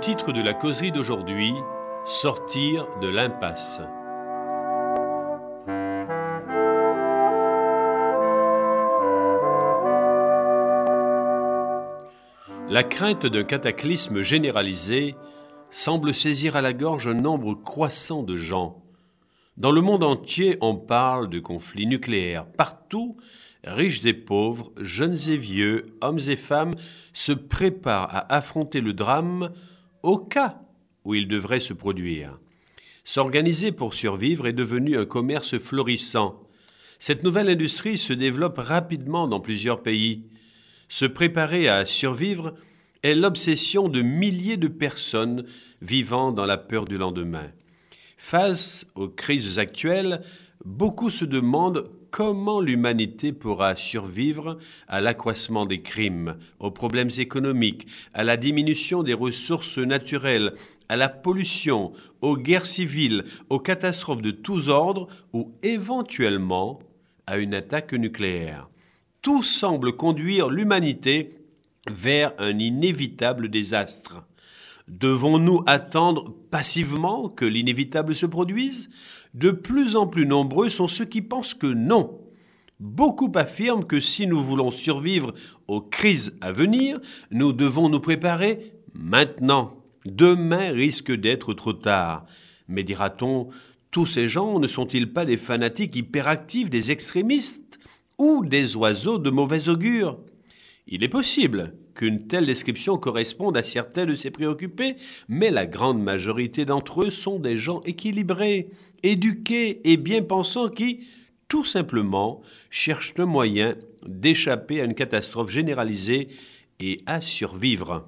Titre de la causerie d'aujourd'hui, Sortir de l'impasse. La crainte d'un cataclysme généralisé semble saisir à la gorge un nombre croissant de gens. Dans le monde entier, on parle de conflits nucléaires. Partout, riches et pauvres, jeunes et vieux, hommes et femmes se préparent à affronter le drame au cas où il devrait se produire. S'organiser pour survivre est devenu un commerce florissant. Cette nouvelle industrie se développe rapidement dans plusieurs pays. Se préparer à survivre est l'obsession de milliers de personnes vivant dans la peur du lendemain. Face aux crises actuelles, beaucoup se demandent comment l'humanité pourra survivre à l'accroissement des crimes, aux problèmes économiques, à la diminution des ressources naturelles, à la pollution, aux guerres civiles, aux catastrophes de tous ordres ou éventuellement à une attaque nucléaire. Tout semble conduire l'humanité vers un inévitable désastre. Devons-nous attendre passivement que l'inévitable se produise? De plus en plus nombreux sont ceux qui pensent que non. Beaucoup affirment que si nous voulons survivre aux crises à venir, nous devons nous préparer maintenant. Demain risque d'être trop tard. Mais dira-t-on, tous ces gens ne sont-ils pas des fanatiques hyperactifs, des extrémistes ou des oiseaux de mauvais augure? Il est possible qu'une telle description corresponde à certains de ces préoccupés, mais la grande majorité d'entre eux sont des gens équilibrés, éduqués et bien pensants qui, tout simplement, cherchent un moyen d'échapper à une catastrophe généralisée et à survivre.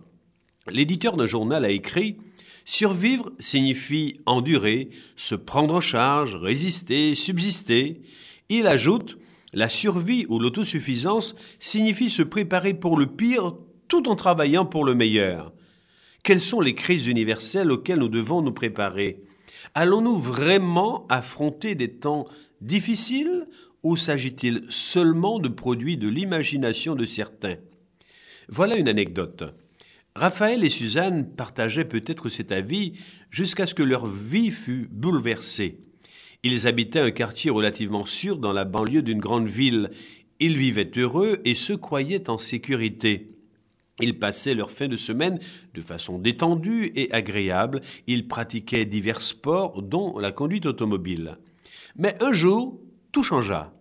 L'éditeur d'un journal a écrit Survivre signifie endurer, se prendre en charge, résister, subsister. Il ajoute La survie ou l'autosuffisance signifie se préparer pour le pire tout en travaillant pour le meilleur. Quelles sont les crises universelles auxquelles nous devons nous préparer? Allons-nous vraiment affronter des temps difficiles ou s'agit-il seulement de produits de l'imagination de certains? Voilà une anecdote. Raphaël et Suzanne partageaient peut-être cet avis jusqu'à ce que leur vie fût bouleversée. Ils habitaient un quartier relativement sûr dans la banlieue d'une grande ville. Ils vivaient heureux et se croyaient en sécurité. Ils passaient leur fin de semaine de façon détendue et agréable. Ils pratiquaient divers sports, dont la conduite automobile. Mais un jour, tout changea.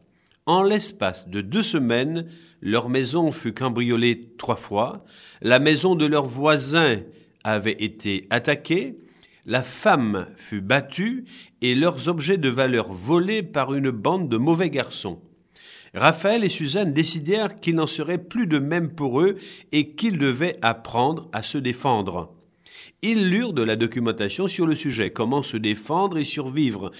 En l'espace de deux semaines, leur maison fut cambriolée trois fois, la maison de leurs voisins avait été attaquée, la femme fut battue et leurs objets de valeur volés par une bande de mauvais garçons. Raphaël et Suzanne décidèrent qu'il n'en serait plus de même pour eux et qu'ils devaient apprendre à se défendre. Ils lurent de la documentation sur le sujet, comment se défendre et survivre.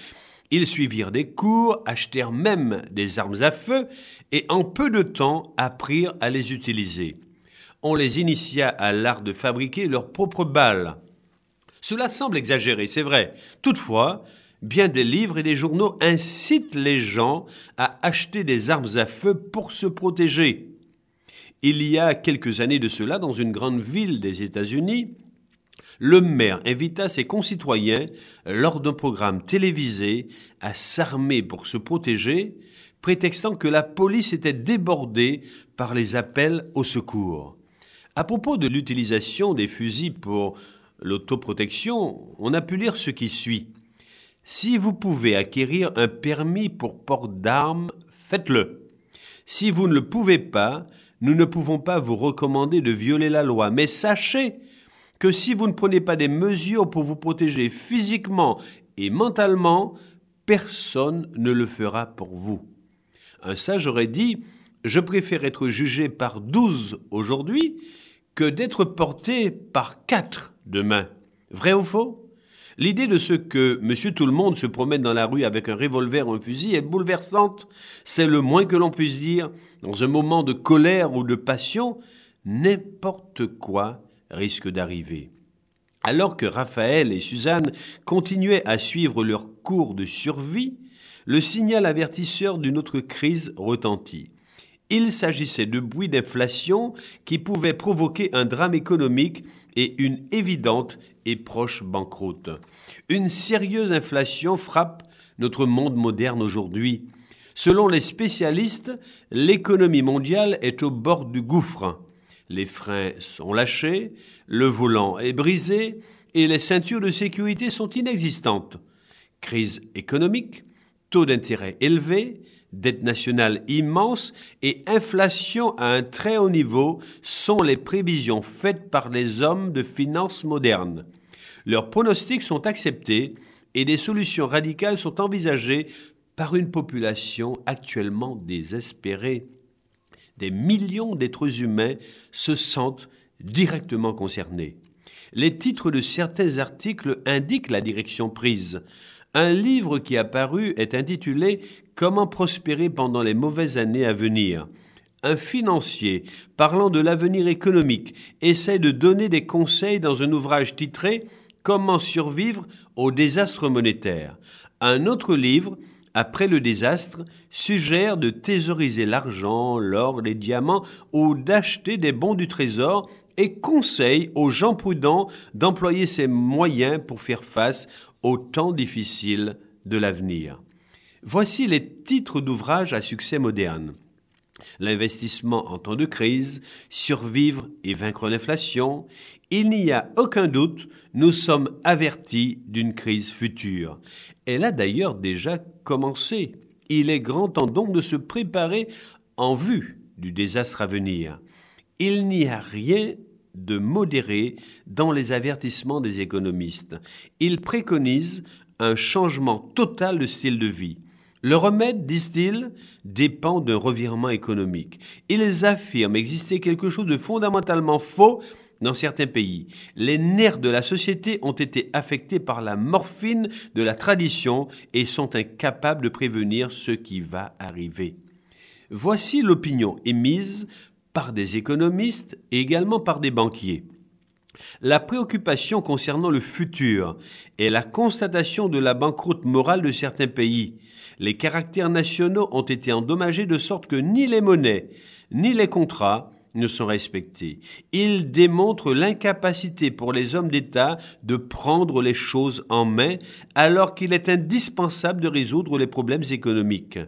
Ils suivirent des cours, achetèrent même des armes à feu et en peu de temps apprirent à les utiliser. On les initia à l'art de fabriquer leurs propres balles. Cela semble exagéré, c'est vrai. Toutefois, bien des livres et des journaux incitent les gens à acheter des armes à feu pour se protéger. Il y a quelques années de cela, dans une grande ville des États-Unis, le maire invita ses concitoyens, lors d'un programme télévisé, à s'armer pour se protéger, prétextant que la police était débordée par les appels au secours. À propos de l'utilisation des fusils pour l'autoprotection, on a pu lire ce qui suit. Si vous pouvez acquérir un permis pour port d'armes, faites-le. Si vous ne le pouvez pas, nous ne pouvons pas vous recommander de violer la loi, mais sachez que si vous ne prenez pas des mesures pour vous protéger physiquement et mentalement, personne ne le fera pour vous. Un sage aurait dit Je préfère être jugé par douze aujourd'hui que d'être porté par quatre demain. Vrai ou faux? L'idée de ce que Monsieur Tout-le-Monde se promène dans la rue avec un revolver ou un fusil est bouleversante. C'est le moins que l'on puisse dire. Dans un moment de colère ou de passion, n'importe quoi risque d'arriver. Alors que Raphaël et Suzanne continuaient à suivre leur cours de survie, le signal avertisseur d'une autre crise retentit. Il s'agissait de bruits d'inflation qui pouvaient provoquer un drame économique et une évidente et proche banqueroute. Une sérieuse inflation frappe notre monde moderne aujourd'hui. Selon les spécialistes, l'économie mondiale est au bord du gouffre. Les freins sont lâchés, le volant est brisé et les ceintures de sécurité sont inexistantes. Crise économique, taux d'intérêt élevé, dette nationale immense et inflation à un très haut niveau sont les prévisions faites par les hommes de finances modernes. Leurs pronostics sont acceptés et des solutions radicales sont envisagées par une population actuellement désespérée. Des millions d'êtres humains se sentent directement concernés. Les titres de certains articles indiquent la direction prise. Un livre qui a paru est intitulé Comment prospérer pendant les mauvaises années à venir. Un financier, parlant de l'avenir économique, essaie de donner des conseils dans un ouvrage titré Comment survivre au désastre monétaire. Un autre livre, Après le désastre, suggère de thésauriser l'argent, l'or, les diamants ou d'acheter des bons du trésor et conseille aux gens prudents d'employer ces moyens pour faire face aux temps difficiles de l'avenir. Voici les titres d'ouvrages à succès moderne. L'investissement en temps de crise, survivre et vaincre l'inflation, il n'y a aucun doute, nous sommes avertis d'une crise future. Elle a d'ailleurs déjà commencé. Il est grand temps donc de se préparer en vue du désastre à venir. Il n'y a rien de modérer dans les avertissements des économistes. Ils préconisent un changement total de style de vie. Le remède, disent-ils, dépend d'un revirement économique. Ils affirment exister quelque chose de fondamentalement faux dans certains pays. Les nerfs de la société ont été affectés par la morphine de la tradition et sont incapables de prévenir ce qui va arriver. Voici l'opinion émise par des économistes et également par des banquiers. La préoccupation concernant le futur est la constatation de la banqueroute morale de certains pays. Les caractères nationaux ont été endommagés de sorte que ni les monnaies ni les contrats ne sont respectés. Ils démontrent l'incapacité pour les hommes d'État de prendre les choses en main alors qu'il est indispensable de résoudre les problèmes économiques.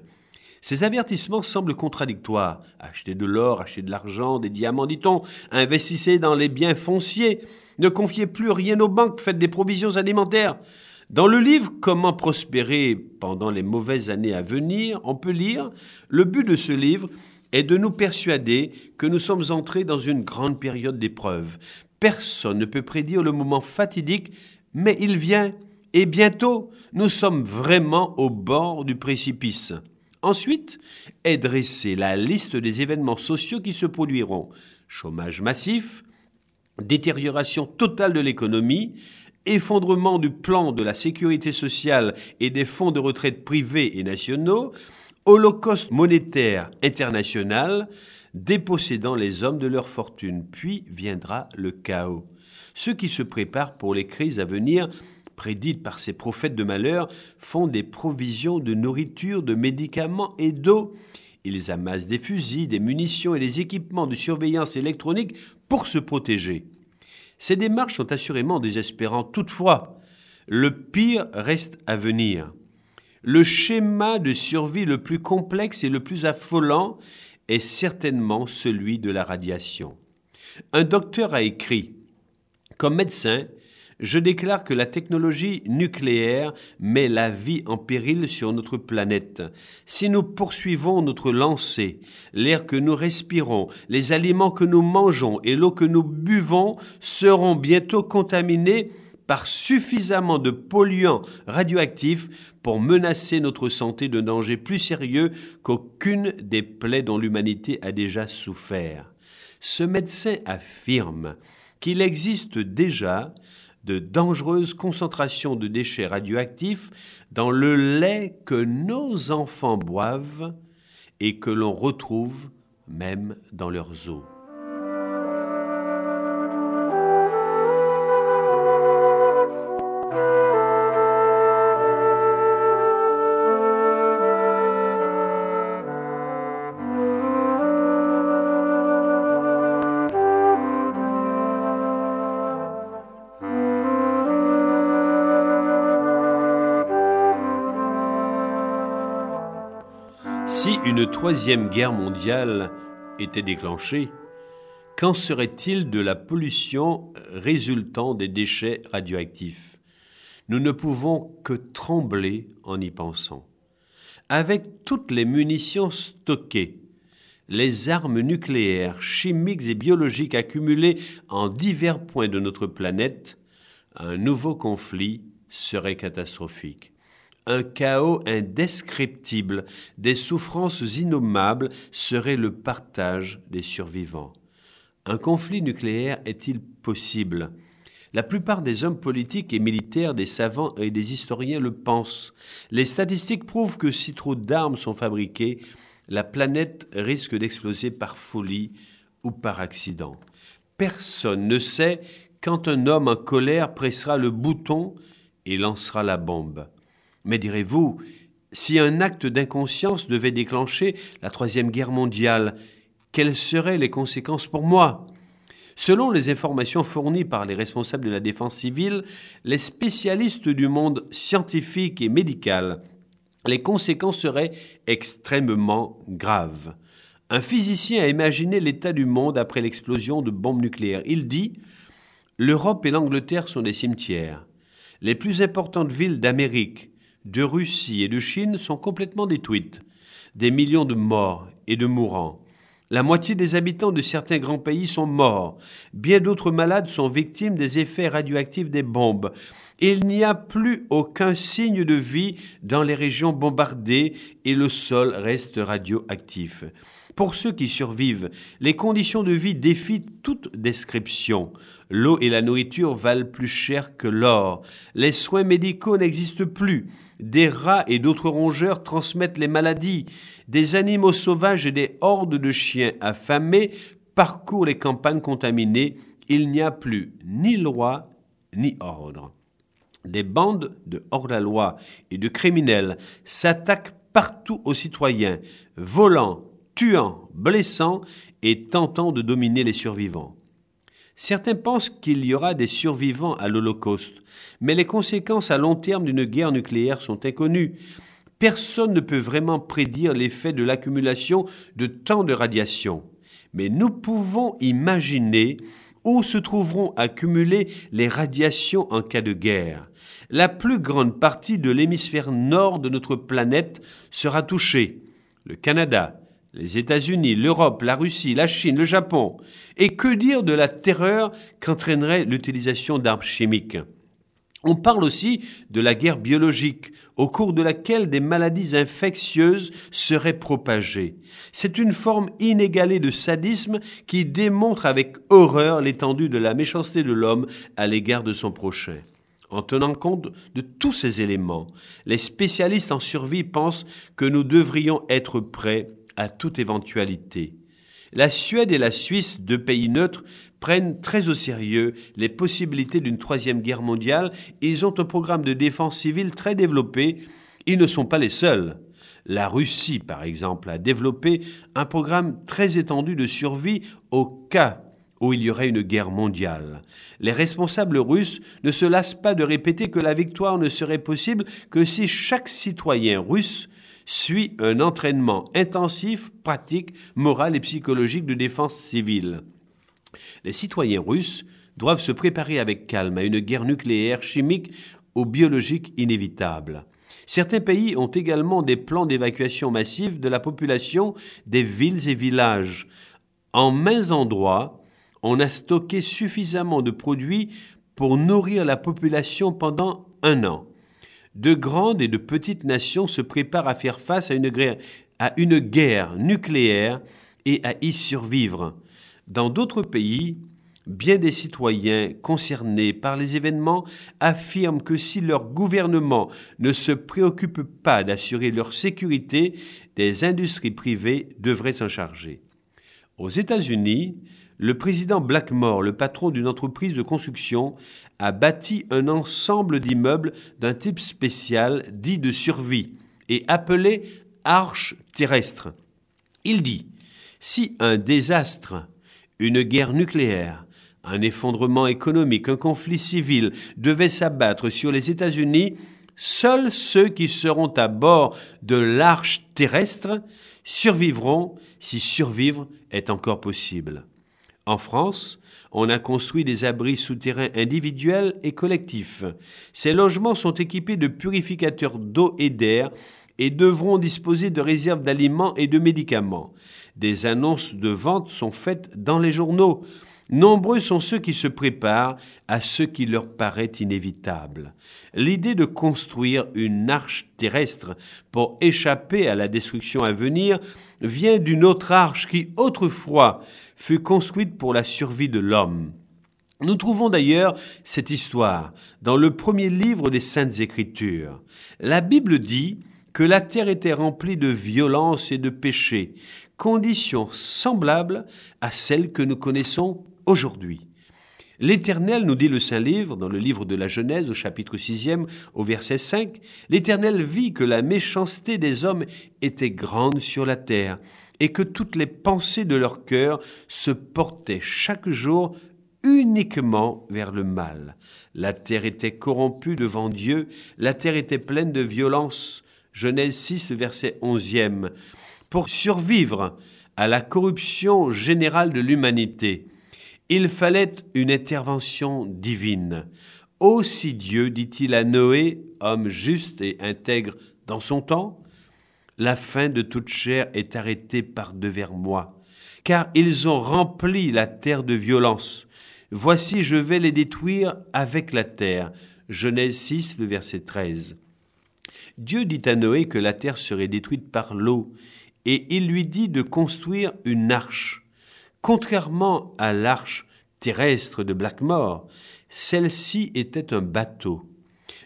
Ces avertissements semblent contradictoires. Achetez de l'or, achetez de l'argent, des diamants, dit-on, investissez dans les biens fonciers, ne confiez plus rien aux banques, faites des provisions alimentaires. Dans le livre Comment prospérer pendant les mauvaises années à venir, on peut lire Le but de ce livre est de nous persuader que nous sommes entrés dans une grande période d'épreuve. Personne ne peut prédire le moment fatidique, mais il vient, et bientôt nous sommes vraiment au bord du précipice. Ensuite est dressée la liste des événements sociaux qui se produiront. Chômage massif, détérioration totale de l'économie, effondrement du plan de la sécurité sociale et des fonds de retraite privés et nationaux, holocauste monétaire international, dépossédant les hommes de leur fortune. Puis viendra le chaos. Ceux qui se préparent pour les crises à venir prédites par ces prophètes de malheur, font des provisions de nourriture, de médicaments et d'eau. Ils amassent des fusils, des munitions et des équipements de surveillance électronique pour se protéger. Ces démarches sont assurément désespérantes. Toutefois, le pire reste à venir. Le schéma de survie le plus complexe et le plus affolant est certainement celui de la radiation. Un docteur a écrit Comme médecin, je déclare que la technologie nucléaire met la vie en péril sur notre planète. Si nous poursuivons notre lancée, l'air que nous respirons, les aliments que nous mangeons et l'eau que nous buvons seront bientôt contaminés par suffisamment de polluants radioactifs pour menacer notre santé de dangers plus sérieux qu'aucune des plaies dont l'humanité a déjà souffert. Ce médecin affirme qu'il existe déjà de dangereuses concentrations de déchets radioactifs dans le lait que nos enfants boivent et que l'on retrouve même dans leurs eaux. Une troisième guerre mondiale était déclenchée, qu'en serait-il de la pollution résultant des déchets radioactifs? Nous ne pouvons que trembler en y pensant. Avec toutes les munitions stockées, les armes nucléaires, chimiques et biologiques accumulées en divers points de notre planète, un nouveau conflit serait catastrophique. Un chaos indescriptible, des souffrances innommables serait le partage des survivants. Un conflit nucléaire est-il possible? La plupart des hommes politiques et militaires, des savants et des historiens le pensent. Les statistiques prouvent que si trop d'armes sont fabriquées, la planète risque d'exploser par folie ou par accident. Personne ne sait quand un homme en colère pressera le bouton et lancera la bombe. Mais direz-vous, si un acte d'inconscience devait déclencher la Troisième Guerre mondiale, quelles seraient les conséquences pour moi? Selon les informations fournies par les responsables de la défense civile, les spécialistes du monde scientifique et médical les conséquences seraient extrêmement graves. Un physicien a imaginé l'état du monde après l'explosion de bombes nucléaires. Il dit L'Europe et l'Angleterre sont des cimetières. Les plus importantes villes d'Amérique, de Russie et de Chine sont complètement détruites. Des millions de morts et de mourants. La moitié des habitants de certains grands pays sont morts. Bien d'autres malades sont victimes des effets radioactifs des bombes. Il n'y a plus aucun signe de vie dans les régions bombardées et le sol reste radioactif. Pour ceux qui survivent, les conditions de vie défient toute description. L'eau et la nourriture valent plus cher que l'or. Les soins médicaux n'existent plus. Des rats et d'autres rongeurs transmettent les maladies. Des animaux sauvages et des hordes de chiens affamés parcourent les campagnes contaminées. Il n'y a plus ni loi ni ordre. Des bandes de hors-la-loi et de criminels s'attaquent partout aux citoyens, volant, tuant, blessant et tentant de dominer les survivants. Certains pensent qu'il y aura des survivants à l'Holocauste, mais les conséquences à long terme d'une guerre nucléaire sont inconnues. Personne ne peut vraiment prédire l'effet de l'accumulation de tant de radiation. Mais nous pouvons imaginer où se trouveront accumulées les radiations en cas de guerre. La plus grande partie de l'hémisphère nord de notre planète sera touchée. Le Canada, les États-Unis, l'Europe, la Russie, la Chine, le Japon. Et que dire de la terreur qu'entraînerait l'utilisation d'armes chimiques? On parle aussi de la guerre biologique, au cours de laquelle des maladies infectieuses seraient propagées. C'est une forme inégalée de sadisme qui démontre avec horreur l'étendue de la méchanceté de l'homme à l'égard de son prochain. En tenant compte de tous ces éléments, les spécialistes en survie pensent que nous devrions être prêts à toute éventualité. La Suède et la Suisse, deux pays neutres, prennent très au sérieux les possibilités d'une troisième guerre mondiale ils ont un programme de défense civile très développé. Ils ne sont pas les seuls. La Russie, par exemple, a développé un programme très étendu de survie au cas où il y aurait une guerre mondiale. Les responsables russes ne se lassent pas de répéter que la victoire ne serait possible que si chaque citoyen russe suit un entraînement intensif, pratique, moral et psychologique de défense civile. Les citoyens russes doivent se préparer avec calme à une guerre nucléaire, chimique ou biologique inévitable. Certains pays ont également des plans d'évacuation massive de la population des villes et villages. En mains endroits, on a stocké suffisamment de produits pour nourrir la population pendant un an de grandes et de petites nations se préparent à faire face à une, guerre, nucléaire et à y survivre. Dans d'autres pays, bien des citoyens concernés par les événements affirment que si leur gouvernement ne se préoccupe pas d'assurer leur sécurité, des industries privées devraient s'en charger. Aux États-Unis, le président Blackmore, le patron d'une entreprise de construction, a bâti un ensemble d'immeubles d'un type spécial dit de survie et appelé arche terrestre. Il dit Si un désastre, une guerre nucléaire, un effondrement économique, un conflit civil devait s'abattre sur les États-Unis, seuls ceux qui seront à bord de l'arche terrestre survivront si survivre est encore possible. En France, on a construit des abris souterrains individuels et collectifs. Ces logements sont équipés de purificateurs d'eau et d'air et devront disposer de réserves d'aliments et de médicaments. Des annonces de vente sont faites dans les journaux. Nombreux sont ceux qui se préparent à ce qui leur paraît inévitable. L'idée de construire une arche terrestre pour échapper à la destruction à venir vient d'une autre arche qui autrefois fut construite pour la survie de l'homme. Nous trouvons d'ailleurs cette histoire dans le premier livre des Saintes Écritures. La Bible dit que la terre était remplie de violence et de péché, conditions semblables à celles que nous connaissons aujourd'hui. L'Éternel, nous dit le Saint Livre, dans le livre de la Genèse, au chapitre 6 au verset 5, l'Éternel vit que la méchanceté des hommes était grande sur la terre, et que toutes les pensées de leur cœur se portaient chaque jour uniquement vers le mal. La terre était corrompue devant Dieu, la terre était pleine de violence. Genèse 6, verset 11 Pour survivre à la corruption générale de l'humanité, il fallait une intervention divine. Aussi Dieu, dit-il à Noé, homme juste et intègre dans son temps, la fin de toute chair est arrêtée par devers moi, car ils ont rempli la terre de violence. Voici, je vais les détruire avec la terre. Genèse 6, le verset 13. Dieu dit à Noé que la terre serait détruite par l'eau, et il lui dit de construire une arche. Contrairement à l'arche terrestre de Blackmore, celle-ci était un bateau.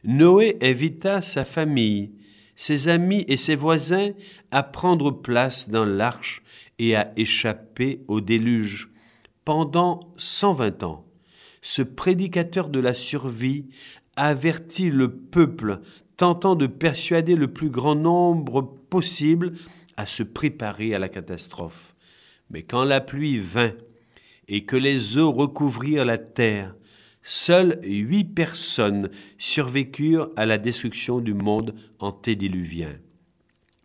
Noé invita sa famille, ses amis et ses voisins à prendre place dans l'arche et à échapper au déluge. Pendant 120 ans, ce prédicateur de la survie avertit le peuple, tentant de persuader le plus grand nombre possible à se préparer à la catastrophe. Mais quand la pluie vint et que les eaux recouvrirent la terre, seules huit personnes survécurent à la destruction du monde antédiluvien.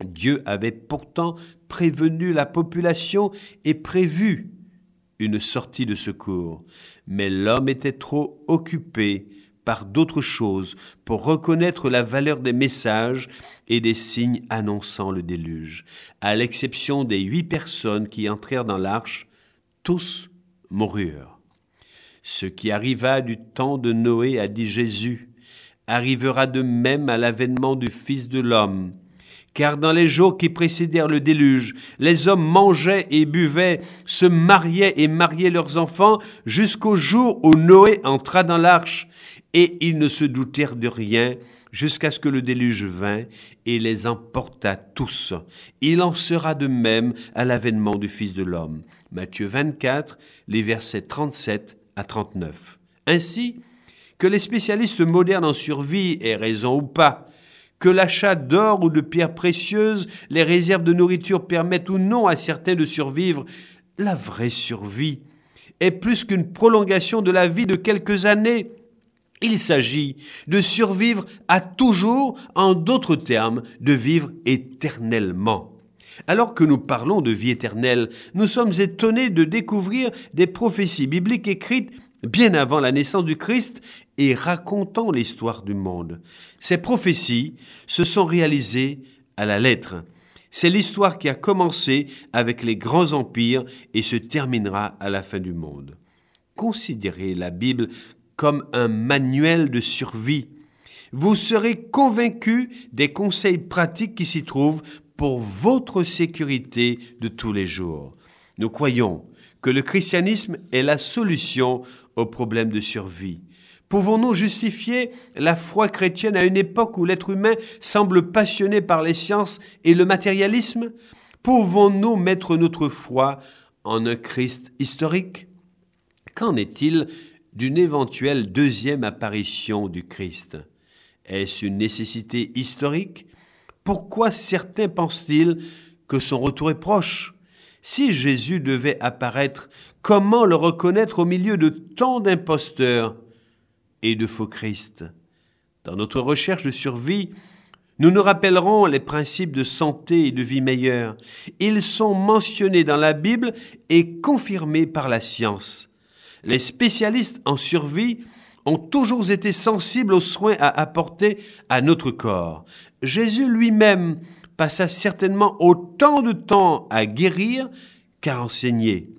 Dieu avait pourtant prévenu la population et prévu une sortie de secours, mais l'homme était trop occupé par d'autres choses pour reconnaître la valeur des messages et des signes annonçant le déluge. À l'exception des huit personnes qui entrèrent dans l'arche, tous moururent. Ce qui arriva du temps de Noé, a dit Jésus, arrivera de même à l'avènement du Fils de l'homme. Car dans les jours qui précédèrent le déluge, les hommes mangeaient et buvaient, se mariaient et mariaient leurs enfants, jusqu'au jour où Noé entra dans l'arche, et ils ne se doutèrent de rien, jusqu'à ce que le déluge vint et les emporta tous. Il en sera de même à l'avènement du Fils de l'homme. Matthieu 24, les versets 37 à 39. Ainsi, que les spécialistes modernes en survie aient raison ou pas, que l'achat d'or ou de pierres précieuses, les réserves de nourriture permettent ou non à certains de survivre, la vraie survie est plus qu'une prolongation de la vie de quelques années. Il s'agit de survivre à toujours, en d'autres termes, de vivre éternellement. Alors que nous parlons de vie éternelle, nous sommes étonnés de découvrir des prophéties bibliques écrites bien avant la naissance du Christ et racontant l'histoire du monde. Ces prophéties se sont réalisées à la lettre. C'est l'histoire qui a commencé avec les grands empires et se terminera à la fin du monde. Considérez la Bible comme un manuel de survie. Vous serez convaincu des conseils pratiques qui s'y trouvent pour votre sécurité de tous les jours. Nous croyons que le christianisme est la solution aux problèmes de survie. Pouvons-nous justifier la foi chrétienne à une époque où l'être humain semble passionné par les sciences et le matérialisme? Pouvons-nous mettre notre foi en un Christ historique? Qu'en est-il d'une éventuelle deuxième apparition du Christ? Est-ce une nécessité historique Pourquoi certains pensent-ils que son retour est proche? Si Jésus devait apparaître, comment le reconnaître au milieu de tant d'imposteurs et de faux Christ? Dans notre recherche de survie, nous nous rappellerons les principes de santé et de vie meilleure. Ils sont mentionnés dans la Bible et confirmés par la science. Les spécialistes en survie ont toujours été sensibles aux soins à apporter à notre corps. Jésus lui-même passa certainement autant de temps à guérir qu'à enseigner.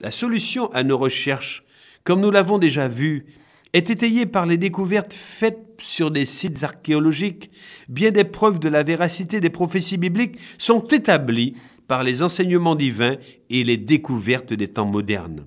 La solution à nos recherches, comme nous l'avons déjà vu, est étayée par les découvertes faites sur des sites archéologiques. Bien des preuves de la véracité des prophéties bibliques sont établies par les enseignements divins et les découvertes des temps modernes.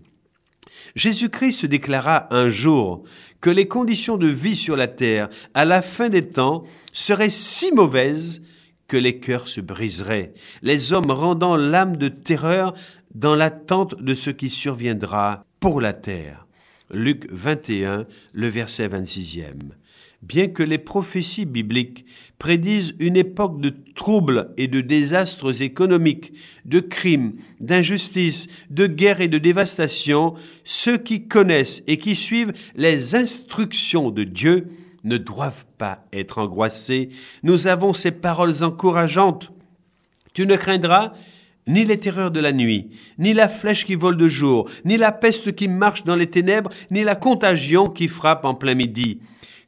Jésus-Christ se déclara un jour que les conditions de vie sur la terre à la fin des temps seraient si mauvaises que les cœurs se briseraient, les hommes rendant l'âme de terreur dans l'attente de ce qui surviendra pour la terre. Luc 21, le verset 26e. Bien que les prophéties bibliques prédisent une époque de troubles et de désastres économiques, de crimes, d'injustices, de guerres et de dévastations, ceux qui connaissent et qui suivent les instructions de Dieu ne doivent pas être angoissés. Nous avons ces paroles encourageantes. Tu ne craindras ni les terreurs de la nuit, ni la flèche qui vole de jour, ni la peste qui marche dans les ténèbres, ni la contagion qui frappe en plein midi.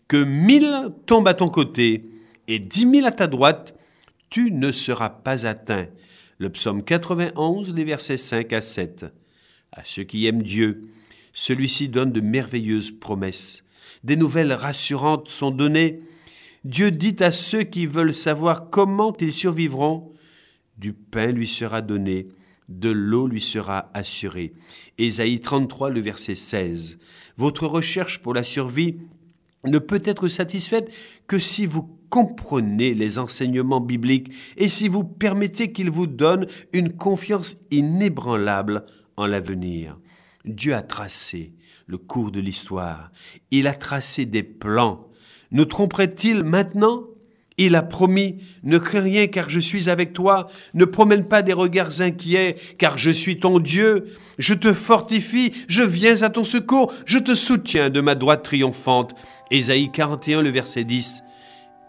Que mille tombent à ton côté et dix mille à ta droite, tu ne seras pas atteint. Le psaume 91, les versets 5 à 7. À ceux qui aiment Dieu, celui-ci donne de merveilleuses promesses. Des nouvelles rassurantes sont données. Dieu dit à ceux qui veulent savoir comment ils survivront, du pain lui sera donné, de l'eau lui sera assurée. Ésaïe 33, le verset 16. Votre recherche pour la survie ne peut être satisfaite que si vous comprenez les enseignements bibliques et si vous permettez qu'ils vous donnent une confiance inébranlable en l'avenir. Dieu a tracé le cours de l'histoire. Il a tracé des plans. Nous tromperait-il maintenant? Il a promis, ne crains rien car je suis avec toi, ne promène pas des regards inquiets car je suis ton Dieu, je te fortifie, je viens à ton secours, je te soutiens de ma droite triomphante. Ésaïe 41, le verset 10.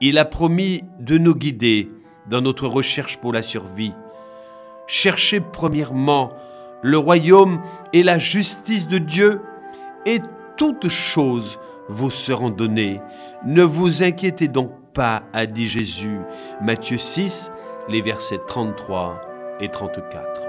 Il a promis de nous guider dans notre recherche pour la survie. Cherchez premièrement le royaume et la justice de Dieu et toutes choses vous seront données. Ne vous inquiétez donc pas, a dit Jésus. Matthieu 6, les versets 33 et 34.